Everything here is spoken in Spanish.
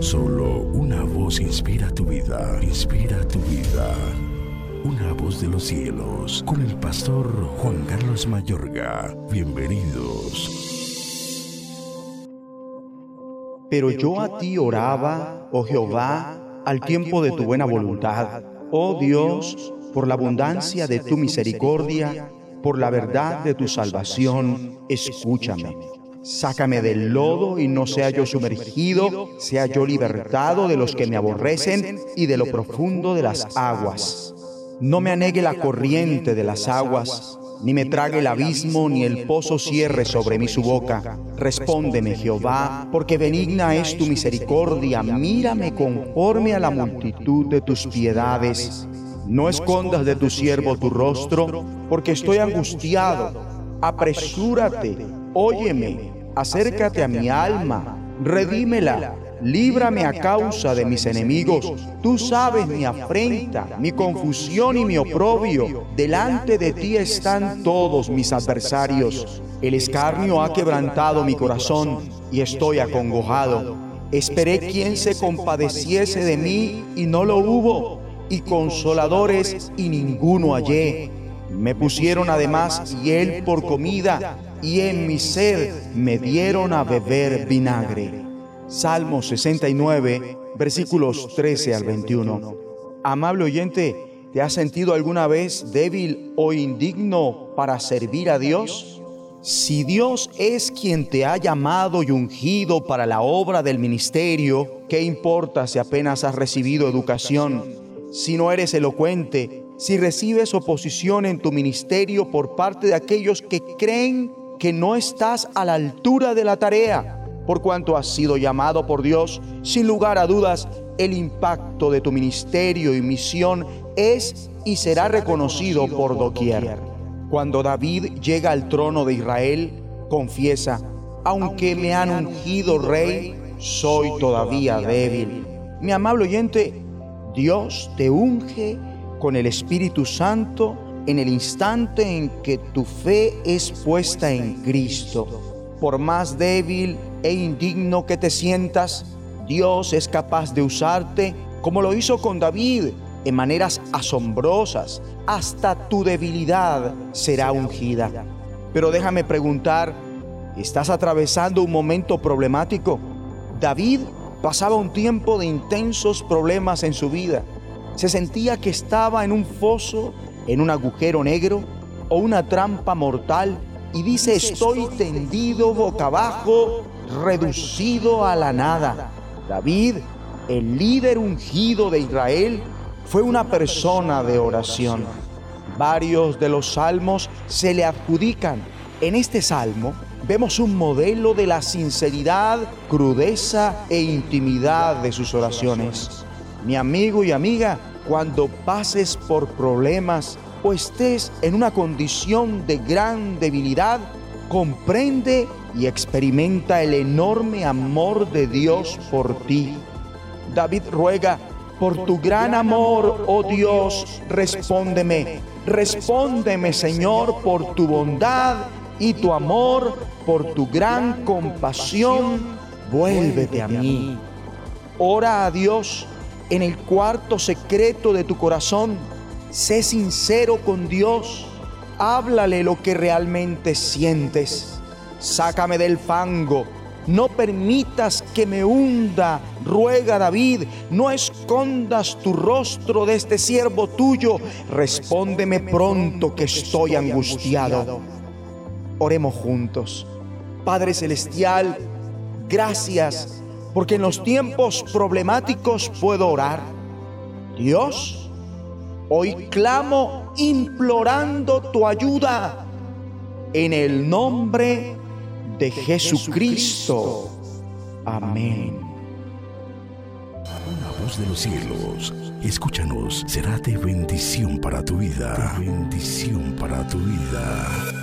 Solo una voz inspira tu vida, inspira tu vida. Una voz de los cielos, con el pastor Juan Carlos Mayorga. Bienvenidos. Pero yo a ti oraba, oh Jehová, al tiempo de tu buena voluntad. Oh Dios, por la abundancia de tu misericordia, por la verdad de tu salvación, escúchame. Sácame del lodo y no sea yo sumergido, sea yo libertado de los que me aborrecen y de lo profundo de las aguas. No me anegue la corriente de las aguas, ni me trague el abismo, ni el pozo cierre sobre mí su boca. Respóndeme, Jehová, porque benigna es tu misericordia, mírame conforme a la multitud de tus piedades. No escondas de tu siervo tu rostro, porque estoy angustiado. Apresúrate, óyeme acércate a mi alma, redímela, líbrame a causa de mis enemigos. Tú sabes mi afrenta, mi confusión y mi oprobio. Delante de ti están todos mis adversarios. El escarnio ha quebrantado mi corazón y estoy acongojado. Esperé quien se compadeciese de mí y no lo hubo, y consoladores y ninguno hallé. Me pusieron además hiel por comida y en mi sed me dieron a beber vinagre. Salmo 69, versículos 13 al 21. Amable oyente, ¿te has sentido alguna vez débil o indigno para servir a Dios? Si Dios es quien te ha llamado y ungido para la obra del ministerio, ¿qué importa si apenas has recibido educación? Si no eres elocuente, si recibes oposición en tu ministerio por parte de aquellos que creen que no estás a la altura de la tarea, por cuanto has sido llamado por Dios, sin lugar a dudas, el impacto de tu ministerio y misión es y será reconocido por doquier. Cuando David llega al trono de Israel, confiesa, aunque me han ungido rey, soy todavía débil. Mi amable oyente, Dios te unge con el Espíritu Santo en el instante en que tu fe es puesta en Cristo. Por más débil e indigno que te sientas, Dios es capaz de usarte como lo hizo con David en maneras asombrosas. Hasta tu debilidad será ungida. Pero déjame preguntar, ¿estás atravesando un momento problemático? David pasaba un tiempo de intensos problemas en su vida. Se sentía que estaba en un foso en un agujero negro o una trampa mortal y dice estoy tendido boca abajo, reducido a la nada. David, el líder ungido de Israel, fue una persona de oración. Varios de los salmos se le adjudican. En este salmo vemos un modelo de la sinceridad, crudeza e intimidad de sus oraciones. Mi amigo y amiga, cuando pases por problemas o estés en una condición de gran debilidad, comprende y experimenta el enorme amor de Dios por ti. David ruega, por tu gran amor, oh Dios, respóndeme. Respóndeme, Señor, por tu bondad y tu amor, por tu gran compasión, vuélvete a mí. Ora a Dios en el cuarto secreto de tu corazón. Sé sincero con Dios. Háblale lo que realmente sientes. Sácame del fango. No permitas que me hunda, ruega David. No escondas tu rostro de este siervo tuyo. Respóndeme pronto que estoy angustiado. Oremos juntos. Padre Celestial, gracias porque en los tiempos problemáticos puedo orar. Dios, hoy clamo implorando tu ayuda en el nombre de Jesucristo. Amén. Una voz de los cielos, escúchanos, será de bendición para tu vida. bendición para tu vida.